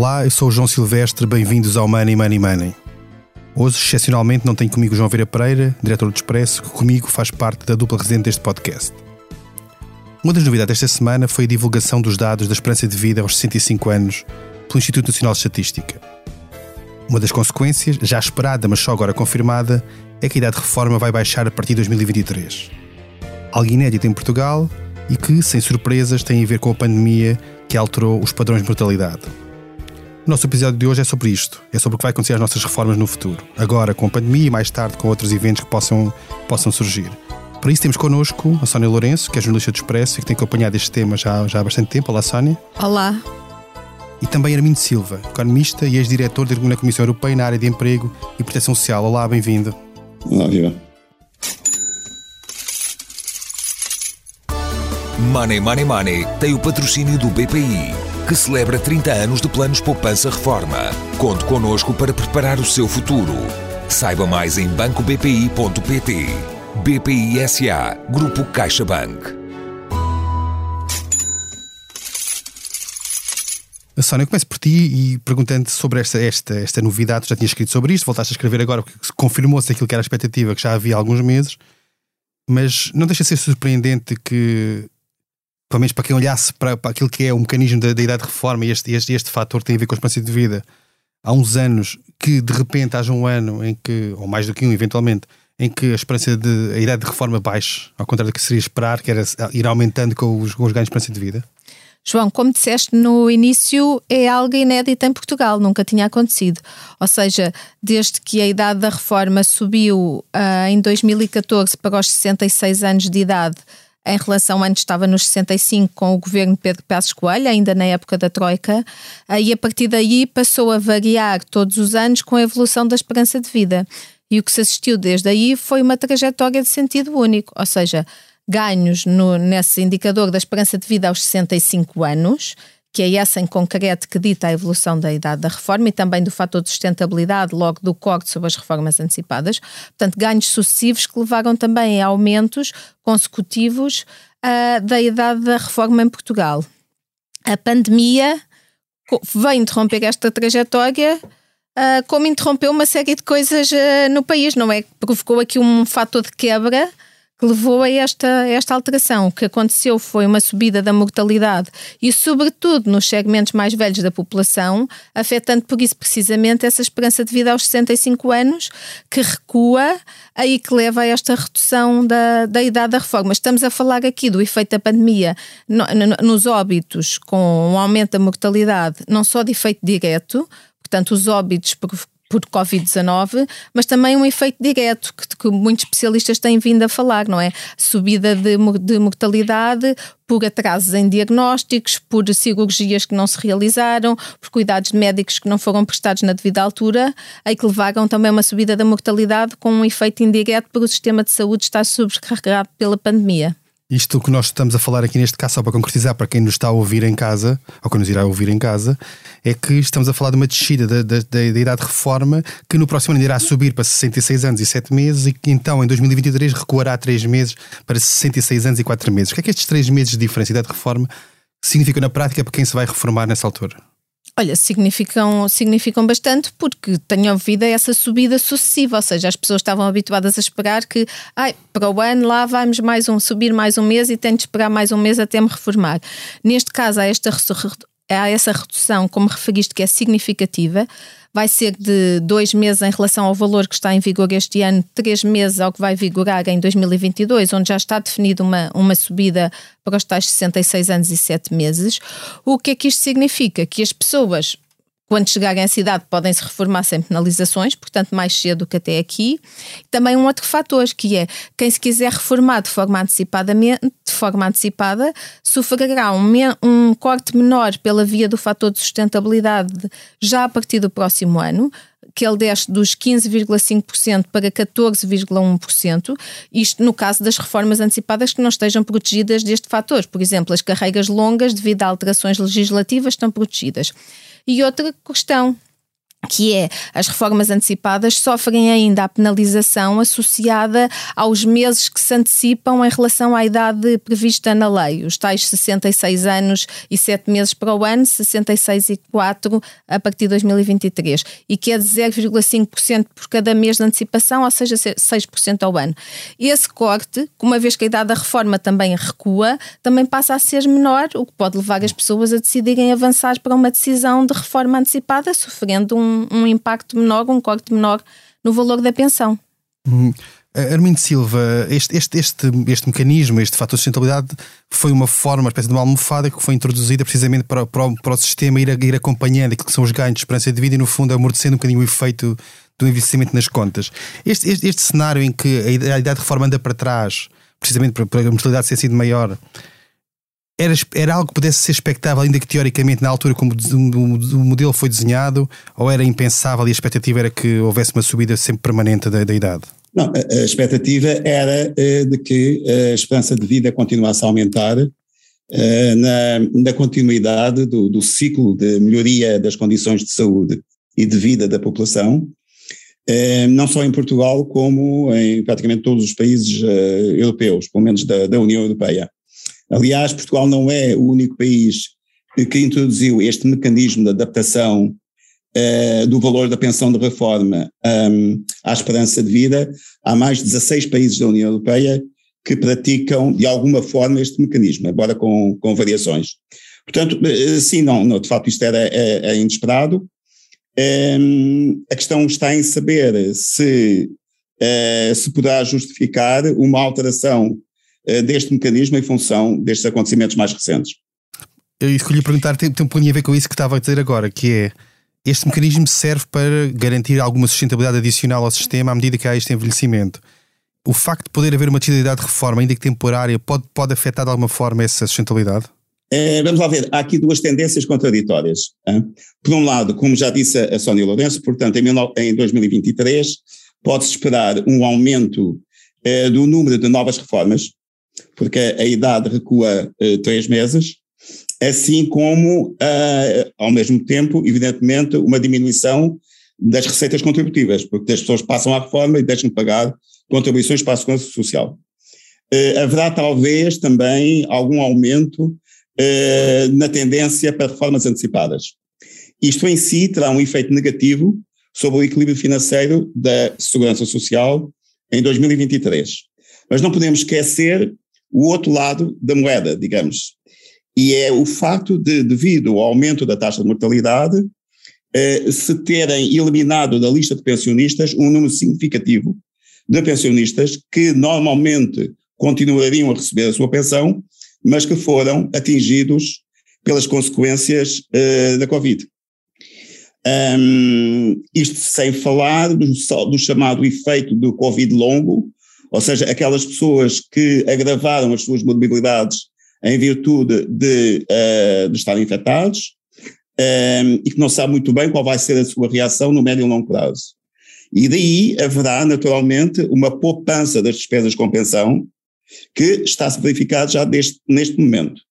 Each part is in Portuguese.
Olá, eu sou o João Silvestre, bem-vindos ao Money Money Money. Hoje, excepcionalmente, não tenho comigo João Vera Pereira, diretor do Expresso, que comigo faz parte da dupla residente deste podcast. Uma das novidades desta semana foi a divulgação dos dados da esperança de vida aos 65 anos pelo Instituto Nacional de Estatística. Uma das consequências, já esperada, mas só agora confirmada, é que a idade de reforma vai baixar a partir de 2023. Algo inédito em Portugal e que, sem surpresas, tem a ver com a pandemia que alterou os padrões de mortalidade. O nosso episódio de hoje é sobre isto, é sobre o que vai acontecer às nossas reformas no futuro, agora com a pandemia e mais tarde com outros eventos que possam, possam surgir. Para isso temos connosco a Sónia Lourenço, que é jornalista do Expresso e que tem acompanhado este tema já, já há bastante tempo. Olá, Sónia. Olá. E também Armindo Silva, economista e ex-diretor da Comissão Europeia na área de Emprego e Proteção Social. Olá, bem-vindo. Olá, viva. Money Money Money tem o patrocínio do BPI, que celebra 30 anos de planos poupança reforma. Conte connosco para preparar o seu futuro. Saiba mais em bancobpi.pt. BPI SA, Grupo CaixaBank. Sónia, eu começo por ti e perguntando sobre esta, esta, esta novidade. Tu já tinha escrito sobre isto, voltaste a escrever agora porque confirmou-se aquilo que era a expectativa que já havia há alguns meses, mas não deixa de ser surpreendente que, pelo menos para quem olhasse para, para aquilo que é o mecanismo da, da idade de reforma e este, este, este fator tem a ver com a esperança de vida, há uns anos que de repente haja um ano em que, ou mais do que um eventualmente, em que a esperança de a idade de reforma baixe, ao contrário do que seria esperar, que era ir aumentando com os, com os ganhos de esperança de vida? João, como disseste no início, é algo inédito em Portugal, nunca tinha acontecido. Ou seja, desde que a idade da reforma subiu uh, em 2014 para os 66 anos de idade, em relação antes estava nos 65 com o governo Pedro Passos Coelho, ainda na época da Troika, e a partir daí passou a variar todos os anos com a evolução da esperança de vida. E o que se assistiu desde aí foi uma trajetória de sentido único, ou seja, ganhos no, nesse indicador da esperança de vida aos 65 anos, que é essa em concreto que dita a evolução da idade da reforma e também do fator de sustentabilidade, logo do corte sobre as reformas antecipadas. Portanto, ganhos sucessivos que levaram também a aumentos consecutivos uh, da idade da reforma em Portugal. A pandemia veio interromper esta trajetória uh, como interrompeu uma série de coisas uh, no país, não é? Provocou aqui um fator de quebra que levou a esta, esta alteração. O que aconteceu foi uma subida da mortalidade e, sobretudo, nos segmentos mais velhos da população, afetando por isso precisamente essa esperança de vida aos 65 anos, que recua, aí que leva a esta redução da, da idade da reforma. Estamos a falar aqui do efeito da pandemia no, no, nos óbitos, com um aumento da mortalidade, não só de efeito direto, portanto, os óbitos por Covid-19, mas também um efeito direto que, que, muitos especialistas têm vindo a falar, não é? Subida de, de mortalidade por atrasos em diagnósticos, por cirurgias que não se realizaram, por cuidados médicos que não foram prestados na devida altura, aí que levaram também uma subida da mortalidade com um efeito indireto por o sistema de saúde estar sobrecarregado pela pandemia. Isto que nós estamos a falar aqui neste caso, só para concretizar para quem nos está a ouvir em casa, ou que nos irá ouvir em casa, é que estamos a falar de uma descida da, da, da, idade de reforma que no próximo ano irá subir para 66 anos e 7 meses e que então em 2023 recuará 3 meses para 66 anos e 4 meses. O que é que estes 3 meses de diferença de idade de reforma significam na prática para quem se vai reformar nessa altura? Olha, significam, significam bastante porque tenho ouvido essa subida sucessiva, ou seja, as pessoas estavam habituadas a esperar que ai, para o ano lá vamos mais um, subir mais um mês e tenho de esperar mais um mês até me reformar. Neste caso, há, esta, há essa redução, como referiste, que é significativa vai ser de dois meses em relação ao valor que está em vigor este ano, três meses ao que vai vigorar em 2022, onde já está definida uma, uma subida para os tais 66 anos e 7 meses. O que é que isto significa? Que as pessoas quando chegarem à cidade podem se reformar sem penalizações, portanto mais cedo que até aqui. Também um outro fator que é quem se quiser reformar de forma antecipadamente, de forma antecipada, sofrerá um, um corte menor pela via do fator de sustentabilidade já a partir do próximo ano, que ele desce dos 15,5% para 14,1%, isto no caso das reformas antecipadas que não estejam protegidas deste fator. Por exemplo, as carreiras longas, devido a alterações legislativas, estão protegidas. E outra questão que é as reformas antecipadas sofrem ainda a penalização associada aos meses que se antecipam em relação à idade prevista na lei, os tais 66 anos e 7 meses para o ano, 66 e 4 a partir de 2023, e que é de 0,5% por cada mês de antecipação, ou seja, 6% ao ano. Esse corte, uma vez que a idade da reforma também recua, também passa a ser menor, o que pode levar as pessoas a decidirem avançar para uma decisão de reforma antecipada, sofrendo um um, impacto menor, um corte menor no valor da pensão. Hum. Armindo Silva, este, este, este, este mecanismo, este fator de sustentabilidade, foi uma forma, uma espécie de uma almofada que foi introduzida precisamente para, para, o, para o sistema ir, ir acompanhando aquilo que são os ganhos de esperança de vida e, no fundo, amortecendo um bocadinho o efeito do investimento nas contas. Este, este, este cenário em que a idade de reforma anda para trás, precisamente para, para a mortalidade ter sido maior, era, era algo que pudesse ser expectável, ainda que teoricamente na altura como o, modelo foi desenhado, ou era impensável e a expectativa era que houvesse uma subida sempre permanente da, da idade? Não, a, expectativa era uh, de que a esperança de vida continuasse a aumentar uh, na, na, continuidade do, do, ciclo de melhoria das condições de saúde e de vida da população, não só em Portugal, como em praticamente todos os países europeus, pelo menos da, da União Europeia. Aliás, Portugal não é o único país que introduziu este mecanismo de adaptação uh, do valor da pensão de reforma um, à esperança de vida. Há mais de 16 países da União Europeia que praticam de alguma forma este mecanismo, embora com, com variações. Portanto, eh, sim, não, não, de facto isto era é, é inesperado. Um, a questão está em saber se, uh, se poderá justificar uma alteração deste mecanismo em função destes acontecimentos mais recentes. Eu escolhi perguntar, tem, tem um pouquinho a ver com isso que estava a dizer agora, que é este mecanismo serve para garantir alguma sustentabilidade adicional ao sistema à medida que há este envelhecimento. O facto de poder haver uma necessidade de reforma, ainda que temporária, pode, pode afetar de alguma forma essa sustentabilidade? É, vamos lá ver, há aqui duas tendências contraditórias. Hein? Por um lado, como já disse a Sónia Lourenço, portanto, em, em 2023 pode-se esperar um aumento eh, do número de novas reformas, porque a, idade recua uh, três meses, assim como, uh, ao mesmo tempo, evidentemente, uma diminuição das receitas contributivas, porque as pessoas passam à reforma e deixam de pagar contribuições para a segurança social. Uh, haverá talvez também algum aumento na tendência para reformas antecipadas. Isto em si terá um efeito negativo sobre o equilíbrio financeiro da segurança social em 2023. Mas não podemos esquecer o outro lado da moeda, digamos. E é o facto de, devido ao aumento da taxa de mortalidade, eh, se terem eliminado da lista de pensionistas um número significativo de pensionistas que normalmente continuariam a receber a sua pensão, mas que foram atingidos pelas consequências eh, da Covid. Um, isto sem falar do, do chamado efeito do Covid longo, ou seja, aquelas pessoas que agravaram as suas morbilidades em virtude de, uh, de estarem infectados um, ehm, e que não sabe muito bem qual vai ser a sua reação no médio e longo prazo. E daí haverá, naturalmente, uma poupança das despesas com pensão que está-se verificado já deste, neste momento.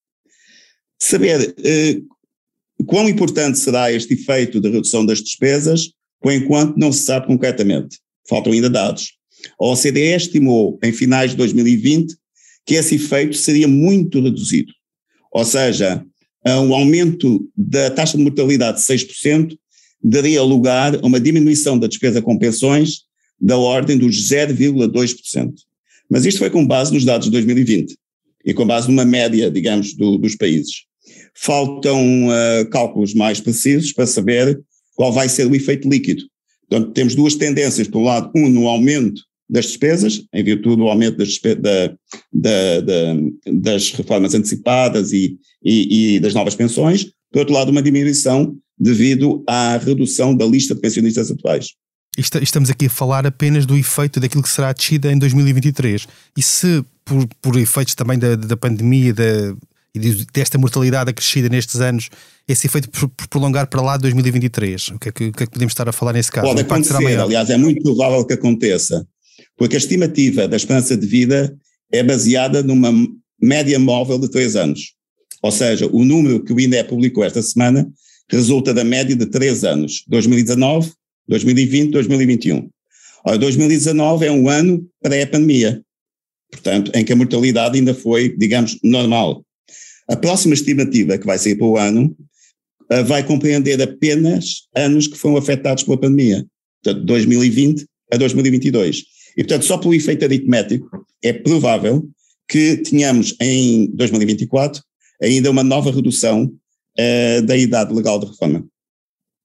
Saber uh, quão importante será este efeito de redução das despesas, por enquanto não se sabe concretamente. Faltam ainda dados. A OCDE estimou em finais de 2020 que esse efeito seria muito reduzido. Ou seja, um aumento da taxa de mortalidade de 6% daria lugar a uma diminuição da despesa com pensões da ordem dos 0,2%. Mas isto foi com base nos dados de 2020 e com base numa média, digamos, do, dos países. Faltam uh, cálculos mais precisos para saber qual vai ser o efeito líquido. Portanto, temos duas tendências. Por um lado, um no aumento das despesas, em virtude do aumento das, da, da, da, das reformas antecipadas e, e, e, das novas pensões, por outro lado, uma diminuição devido à redução da lista de pensionistas atuais. Estamos aqui a falar apenas do efeito daquilo que será a descida em 2023. E se, por, por efeitos também da, da pandemia da, e desta mortalidade acrescida nestes anos, esse efeito por, por prolongar para lá de 2023, o que, é que, o que, é que podemos estar a falar nesse caso? Pode acontecer, aliás, é muito provável que aconteça porque a estimativa da esperança de vida é baseada numa média móvel de três anos. Ou seja, o número que o INE publicou esta semana resulta da média de três anos, 2019, 2020, 2021. Ora, 2019 é um ano pré-pandemia, portanto, em que a mortalidade ainda foi, digamos, normal. A próxima estimativa que vai sair para o ano uh, vai compreender apenas anos que foram afetados pela pandemia, portanto, 2020 a 2022. E, portanto, só pelo efeito aritmético, é provável que tenhamos em 2024 ainda uma nova redução uh, da idade legal de reforma.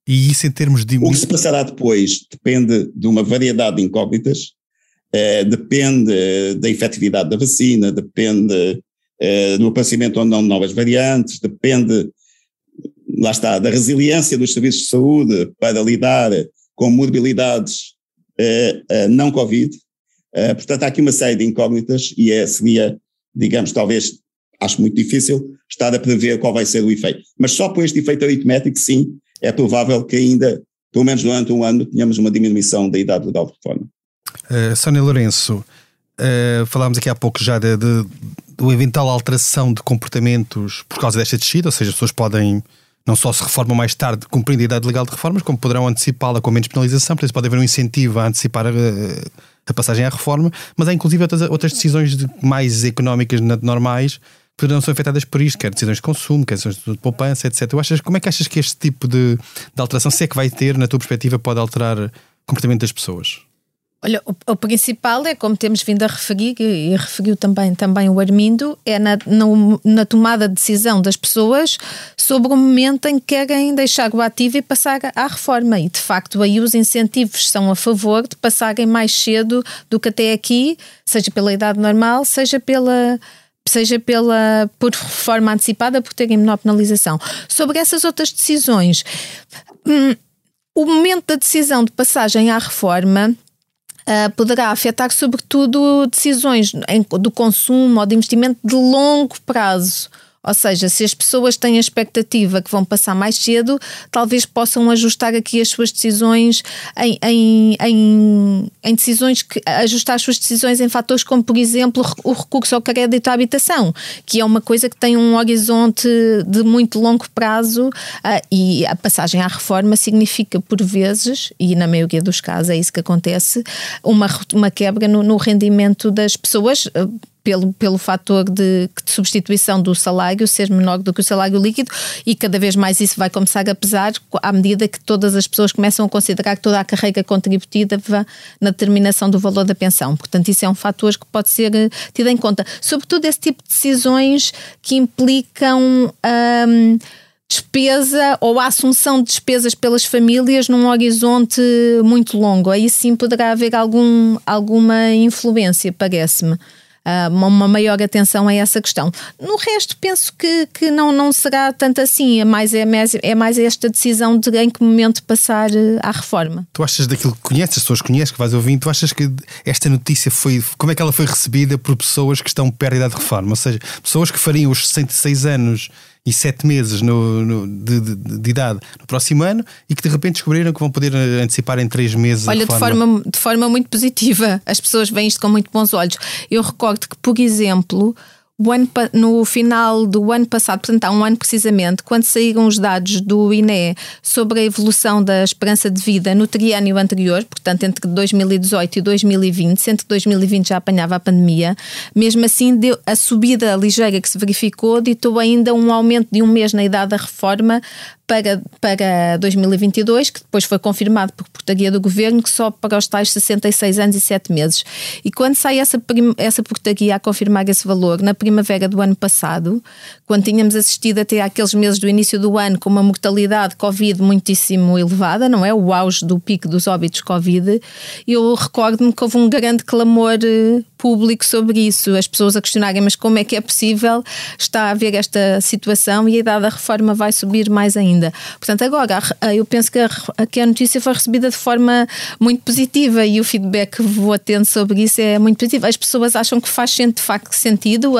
E isso em termos de. O que se passará depois depende de uma variedade de incógnitas, uh, depende da efetividade da vacina, depende uh, do aparecimento ou não de novas variantes, depende, lá está, da resiliência dos serviços de saúde para lidar com morbilidades não Covid. portanto, há aqui uma série de incógnitas e é, seria, digamos, talvez, acho muito difícil estar a prever qual vai ser o efeito. Mas só por este efeito aritmético, sim, é provável que ainda, pelo menos durante um ano, tenhamos uma diminuição da idade legal de reforma. Uh, Sónia Lourenço, uh, falámos aqui há pouco já de, de, de eventual alteração de comportamentos por causa desta descida, ou seja, as pessoas podem não só se reformam mais tarde cumprindo a idade legal de reformas, como poderão antecipá-la com menos penalização, por isso pode haver um incentivo a antecipar a, a passagem à reforma, mas há inclusive outras, outras decisões de, mais económicas normais poderão ser afetadas por isto, quer decisões de consumo, quer decisões de poupança, etc. Tu achas, como é que achas que este tipo de, de alteração, se é que vai ter, na tua perspectiva, pode alterar o comportamento das pessoas? Olha, o, o, principal é, como temos vindo a referir, e referiu também, também o Armindo, é na, no, na tomada de decisão das pessoas sobre o momento em que querem deixar o ativo e passar à reforma. E, de facto, aí os incentivos são a favor de passarem mais cedo do que até aqui, seja pela idade normal, seja pela seja pela, por forma antecipada, por terem menor penalização. Sobre essas outras decisões, hum, o momento da decisão de passagem à reforma Uh, poderá afetar, sobretudo, decisões do consumo ou de investimento de longo prazo. Ou seja, se as pessoas têm a expectativa que vão passar mais cedo, talvez possam ajustar aqui as suas decisões em, em, em, em decisões que ajustar as suas decisões em fatores como, por exemplo, o recurso ao crédito à habitação, que é uma coisa que tem um horizonte de muito longo prazo uh, e a passagem à reforma significa, por vezes, e na maioria dos casos é isso que acontece, uma, uma quebra no, no rendimento das pessoas. Pelo, pelo fator de, de, substituição do salário ser menor do que o salário líquido e cada vez mais isso vai começar a pesar à medida que todas as pessoas começam a considerar toda a carreira contributiva na determinação do valor da pensão. Portanto, isso é um fator que pode ser eh, tido em conta. Sobretudo esse tipo de decisões que implicam. Hum, despesa ou a assunção de despesas pelas famílias num horizonte muito longo. Aí sim poderá haver algum, alguma influência, parece-me uma maior atenção a essa questão. No resto, penso que, que não, não será tanto assim, é mais, é, mais, é mais esta decisão de em que momento passar eh, à reforma. Tu achas daquilo que conheces, as pessoas que conheces, que vais ouvindo, tu achas que esta notícia foi, como é que ela foi recebida por pessoas que estão perto da idade de reforma? Ou seja, pessoas que fariam os 66 anos e sete meses no, no de, de, de, idade no próximo ano e que de repente descobriram que vão poder antecipar em três meses. Olha, de forma, de forma muito positiva, as pessoas veem isto com muito bons olhos. Eu recordo que, por exemplo, ano, no final do ano passado, portanto há um ano precisamente, quando saíram os dados do INE sobre a evolução da esperança de vida no triênio anterior, portanto entre 2018 e 2020, sendo que 2020 já apanhava a pandemia, mesmo assim deu, a subida ligeira que se verificou ditou ainda um aumento de um mês na idade da reforma para, para 2022, que depois foi confirmado por portaria do governo, que só para os tais 66 anos e 7 meses. E quando sai essa, essa portaria a confirmar esse valor, na primavera do ano passado, quando tínhamos assistido até àqueles meses do início do ano com uma mortalidade Covid muitíssimo elevada, não é? O auge do pico dos óbitos Covid, eu recordo-me que houve um grande clamor eh, público sobre isso, as pessoas a questionarem, mas como é que é possível estar a haver esta situação e a idade da reforma vai subir mais ainda. Portanto, agora, eu penso que a, que a notícia foi recebida de forma muito positiva e o feedback que vou tendo sobre isso é muito positivo. As pessoas acham que faz de facto sentido,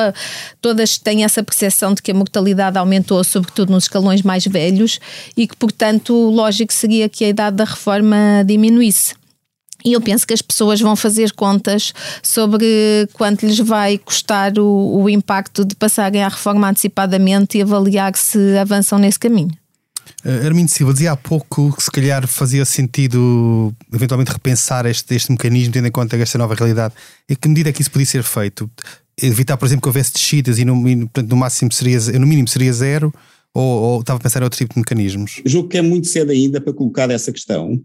todas têm essa percepção de que a mortalidade aumentou, sobretudo nos escalões mais velhos, e que, portanto, lógico seria que a idade da reforma diminuísse. E eu penso que as pessoas vão fazer contas sobre quanto lhes vai custar o, o impacto de passarem à reforma antecipadamente e avaliar se avançam nesse caminho. Uh, Armindo Silva dizia há pouco que se calhar fazia sentido eventualmente repensar este, este mecanismo, tendo em conta esta nova realidade. Em que medida é que isso podia ser feito? Evitar, por exemplo, que houvesse descidas e no, portanto, no máximo seria, no mínimo seria zero, ou, ou estava a pensar em outro tipo de mecanismos? Julgo que é muito cedo ainda para colocar essa questão.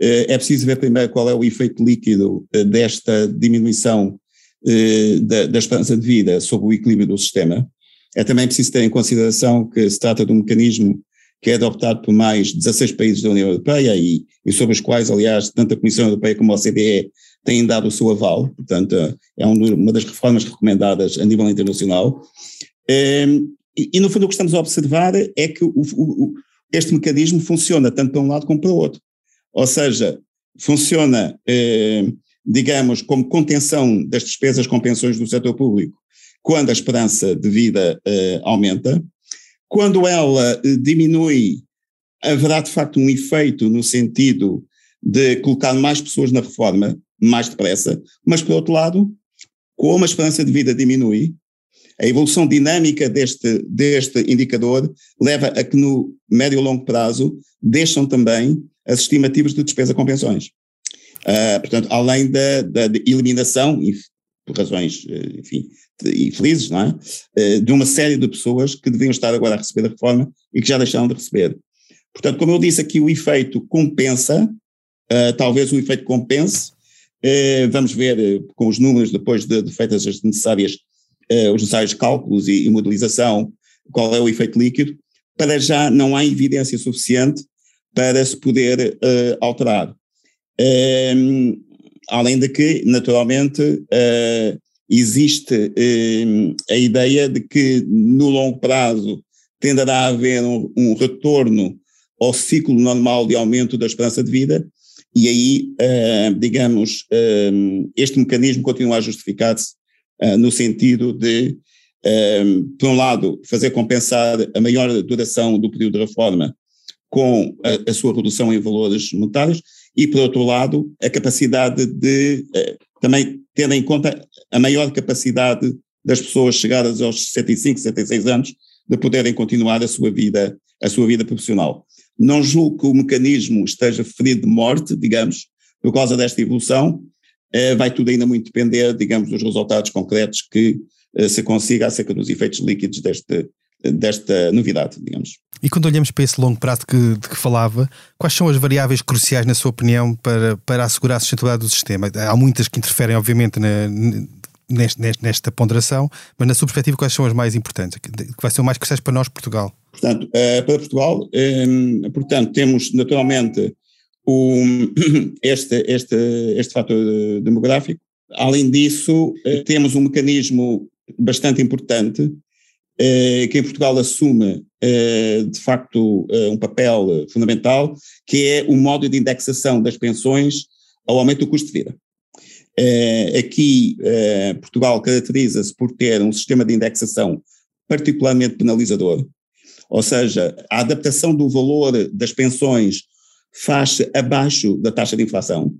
Eh, é preciso ver primeiro qual é o efeito líquido eh, desta diminuição eh, da, da esperança de vida sobre o equilíbrio do sistema. É também preciso ter em consideração que se trata de um mecanismo que é adoptado por mais 16 países da União Europeia e, e sobre os quais, aliás, tanto a Comissão Europeia como a OCDE têm dado o seu aval, portanto, é uma das reformas recomendadas a nível internacional. E, e, no fundo, o que estamos a observar é que o, o, este mecanismo funciona tanto para um lado como para o outro. Ou seja, funciona, eh, digamos, como contenção das despesas com pensões do setor público quando a esperança de vida eh, aumenta. Quando ela eh, diminui, haverá de facto um efeito no sentido de colocar mais pessoas na reforma mais depressa, mas por outro lado, como a esperança de vida diminui, a evolução dinâmica deste, deste indicador leva a que no médio e longo prazo deixam também as estimativas de despesa com pensões. Uh, portanto, além da, da eliminação, por razões, eh, enfim, infelizes, não é? Uh, de uma série de pessoas que deviam estar agora a receber a reforma e que já deixaram de receber. Portanto, como eu disse aqui, o efeito compensa, uh, talvez o efeito compense, vamos ver com os números depois de, de feitas as necessárias, os necessários cálculos e, e modelização, qual é o efeito líquido, para já não há evidência suficiente para se poder uh, alterar. Um, além de que, naturalmente, uh, existe um, a ideia de que no longo prazo tenderá a haver um, um, retorno ao ciclo normal de aumento da esperança de vida, e aí, uh, digamos, este mecanismo continua a justificar-se no sentido de, por um lado, fazer compensar a maior duração do período de reforma com a, a, sua redução em valores monetários e, por outro lado, a capacidade de eh, também ter em conta a maior capacidade das pessoas chegadas aos 65, 66 anos de poderem continuar a sua vida, a sua vida profissional. Não julgo que o mecanismo esteja ferido de morte, digamos, por causa desta evolução, eh, vai tudo ainda muito depender, digamos, dos resultados concretos que eh, se consiga acerca dos efeitos líquidos deste, desta novidade, digamos. E quando olhamos para esse longo prazo que, de que falava, quais são as variáveis cruciais, na sua opinião, para, para assegurar a sustentabilidade do sistema? Há muitas que interferem, obviamente, na, nesta, nesta ponderação, mas na sua perspectiva, quais são as mais importantes? Que vai ser o mais cruciais para nós, Portugal? Portanto, uh, para Portugal, um, portanto, temos naturalmente o, este, este, este fator demográfico. Além disso, uh, temos um mecanismo bastante importante eh, que em Portugal assume eh, de facto eh, um papel fundamental, que é o modo de indexação das pensões ao aumento do custo de vida. Aqui, Portugal caracteriza-se por ter um sistema de indexação particularmente penalizador, ou seja, a adaptação do valor das pensões faz-se abaixo da taxa de inflação,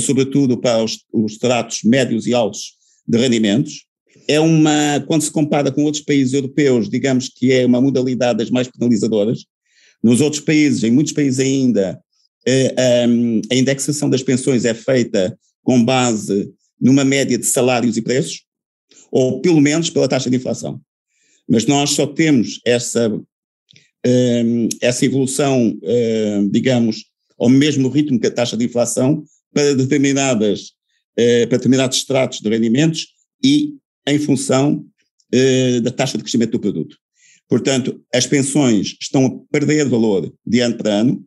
sobretudo para os, os tratos médios e altos de rendimentos, é uma, quando se compara com outros países europeus, digamos que é uma modalidade das mais penalizadoras. Nos outros países, em muitos países ainda, eh, a indexação das pensões é feita com base numa média de salários e preços, ou pelo menos pela taxa de inflação. Mas nós só temos essa, essa evolução, digamos, ao mesmo ritmo que a taxa de inflação para determinadas eh, para determinados estratos de rendimentos e em função eh, da taxa de crescimento do produto. Portanto, as pensões estão a perder valor de ano para ano,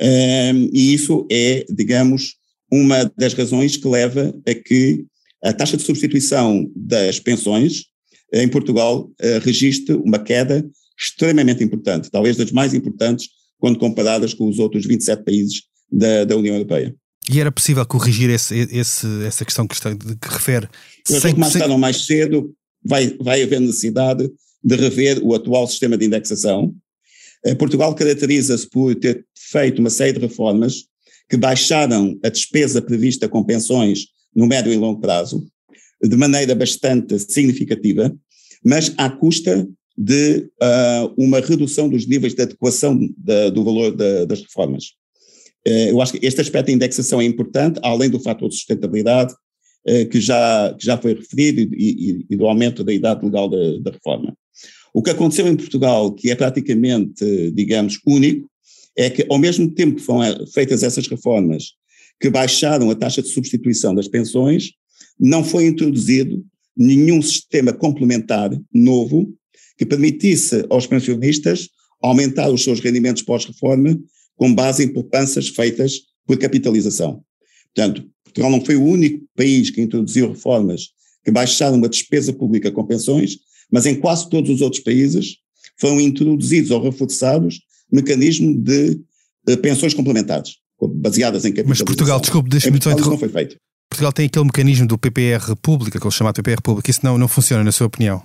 é? e isso é, digamos, uma das razões que leva a que a taxa de substituição das pensões em Portugal uh, registre uma queda extremamente importante, talvez das mais importantes quando comparadas com os outros 27 países da, da União Europeia. E era possível corrigir esse, esse, essa questão que, está, que refere? Eu sei que mais tarde ou mais cedo vai, vai haver necessidade de rever o atual sistema de indexação. Eh, Portugal caracteriza-se por ter feito uma série de reformas que baixaram a despesa prevista com pensões no médio e longo prazo, de maneira bastante significativa, mas à custa de uh, uma redução dos níveis de adequação da, do valor da, das reformas. Uh, eu acho que este aspecto da indexação é importante, além do fator de sustentabilidade, uh, que, já, que já foi referido, e, e, e do aumento da idade legal da, da, reforma. O que aconteceu em Portugal, que é praticamente, digamos, único, é que ao mesmo tempo que foram feitas essas reformas que baixaram a taxa de substituição das pensões, não foi introduzido nenhum sistema complementar novo que permitisse aos pensionistas aumentar os seus rendimentos pós-reforma com base em poupanças feitas por capitalização. Portanto, Portugal não foi o único país que introduziu reformas que baixaram a despesa pública com pensões, mas em quase todos os outros países foram introduzidos ou reforçados mecanismos de, de pensões complementares, baseadas em capitalização. Mas Portugal, desculpe, deixe-me só não foi feito. Portugal tem aquele mecanismo do PPR Pública, que ele chama de PPR Pública, isso não, não funciona, na sua opinião?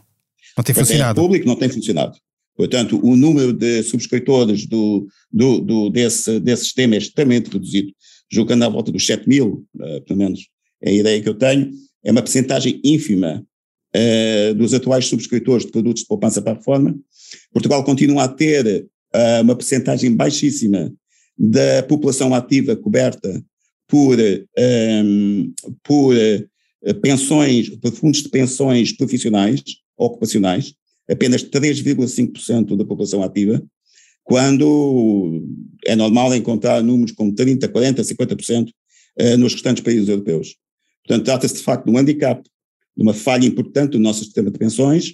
Não tem funcionado? O público não tem funcionado. Portanto, o número de subscritores do, do, do, desse, desse sistema é extremamente reduzido, julgando à volta dos 7 mil, uh, pelo menos é a ideia que eu tenho, é uma percentagem ínfima uh, dos atuais subscritores de produtos de poupança para a reforma. Portugal continua a ter uh, uma percentagem baixíssima da população ativa coberta por, um, por pensões, por fundos de pensões profissionais, ocupacionais, apenas 3,5% da população ativa, quando é normal encontrar números como 30%, 40%, 50% nos restantes países europeus. Portanto, trata-se de facto de um handicap, de uma falha importante do nosso sistema de pensões,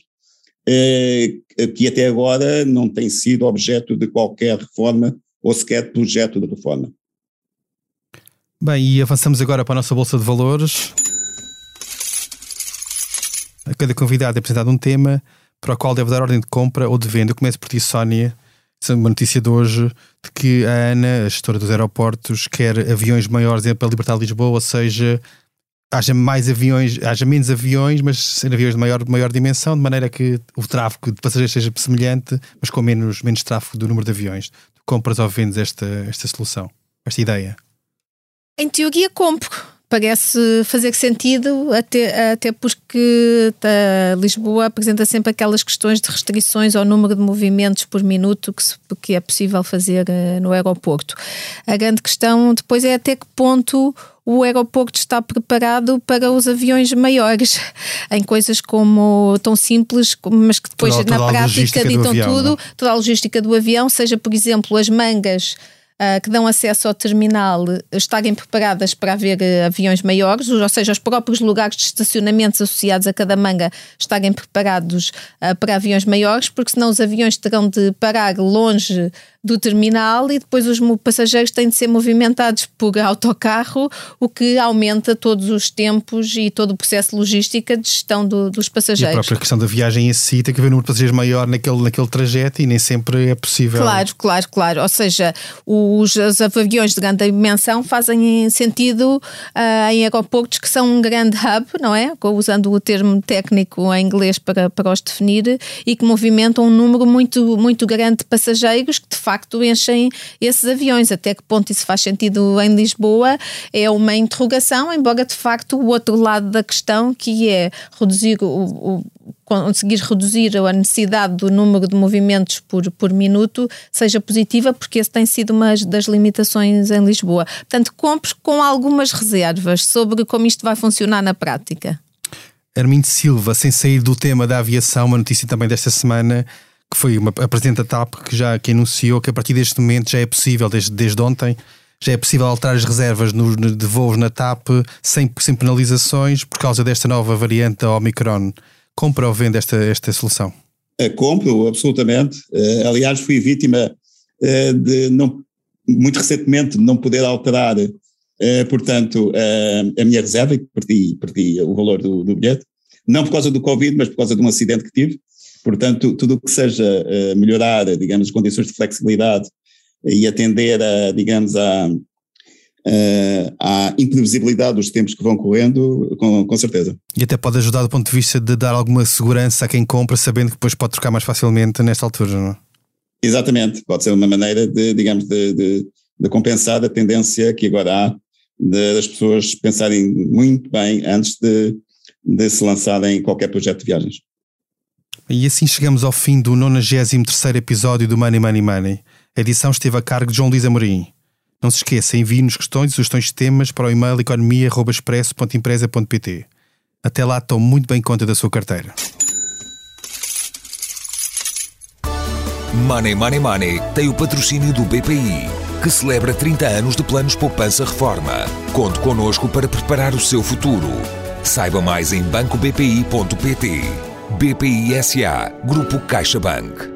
eh, que até agora não tem sido objeto de qualquer reforma ou sequer projeto de reforma. Bem, e avançamos agora para a nossa Bolsa de Valores. A cada convidado é apresentado um tema para o qual deve dar ordem de compra ou de venda. Eu começo por ti, Sónia. Uma notícia de hoje de que a ANA, a gestora dos aeroportos, quer aviões maiores para libertar Lisboa, ou seja, haja mais aviões, haja menos aviões, mas serem aviões de maior, maior dimensão, de maneira que o tráfego de passageiros seja semelhante, mas com menos, menos tráfego do número de aviões. Tu compras ou vendes esta, esta solução, esta ideia? Em teoria, compro parece fazer sentido, até, até porque tá, Lisboa apresenta sempre aquelas questões de restrições ao número de movimentos por minuto que, se, que é possível fazer uh, no aeroporto. A grande questão depois é até que ponto o aeroporto está preparado para os aviões maiores, em coisas como tão simples, mas que depois toda, toda na prática ditam avião, tudo, não? toda a logística do avião, seja por exemplo as mangas uh, que dão acesso ao terminal estarem preparadas para haver uh, aviões maiores, ou seja, os próprios lugares de estacionamento associados a cada manga estarem preparados uh, para aviões maiores, porque senão os aviões terão de parar longe do terminal e depois os passageiros têm de ser movimentados por autocarro, o que aumenta todos os tempos e todo o processo de logística de gestão do, dos passageiros. E a própria questão da viagem em si tem que haver um número de passageiros maior naquele, naquele trajeto e nem sempre é possível. Claro, claro, claro. Ou seja, os, os aviões de grande dimensão fazem sentido uh, em aeroportos que são um grande hub, não é? Usando o termo técnico em inglês para, para os definir, e que movimentam um número muito, muito grande de passageiros que de facto facto enchem esses aviões. Até que ponto isso faz sentido em Lisboa é uma interrogação, embora de facto o outro lado da questão, que é reduzir o, o conseguir reduzir a necessidade do número de movimentos por, por minuto seja positiva, porque esse tem sido uma das limitações em Lisboa. Portanto, compre com algumas reservas sobre como isto vai funcionar na prática. Armindo Silva, sem sair do tema da aviação, uma notícia também desta semana que foi uma, a da TAP que já que anunciou que a partir deste momento já é possível, desde, desde ontem, já é possível alterar as reservas no, de voos na TAP sem, sem penalizações por causa desta nova variante da Omicron. Compra ou vende esta, esta solução? Uh, compro, absolutamente. Uh, aliás, fui vítima uh, de não, muito recentemente não poder alterar, portanto, a minha reserva e perdi, perdi o valor do, do bilhete. Não por causa do Covid, mas por causa de um acidente que tive. Portanto, tudo o que seja uh, melhorar, digamos, as condições de flexibilidade e atender a, digamos, à imprevisibilidade dos tempos que vão correndo, com, com, certeza. E até pode ajudar do ponto de vista de dar alguma segurança a quem compra, sabendo que depois pode trocar mais facilmente nesta altura, não é? Exatamente, pode ser uma maneira de, digamos, de, de, de compensar a tendência que agora há das pessoas pensarem muito bem antes de, de se lançarem em qualquer projeto de viagens. E assim chegamos ao fim do 93 episódio do Money Money Money. A edição esteve a cargo de João Luís Amorim. Não se esqueça, envie-nos questões e sugestões de temas para o e-mail economia.expresso.empresa.pt. Até lá, tome muito bem conta da sua carteira. Money Money Money tem o patrocínio do BPI, que celebra 30 anos de planos poupança reforma. Conte connosco para preparar o seu futuro. Saiba mais em bancobpi.pt. BPI SA, Grupo CaixaBank.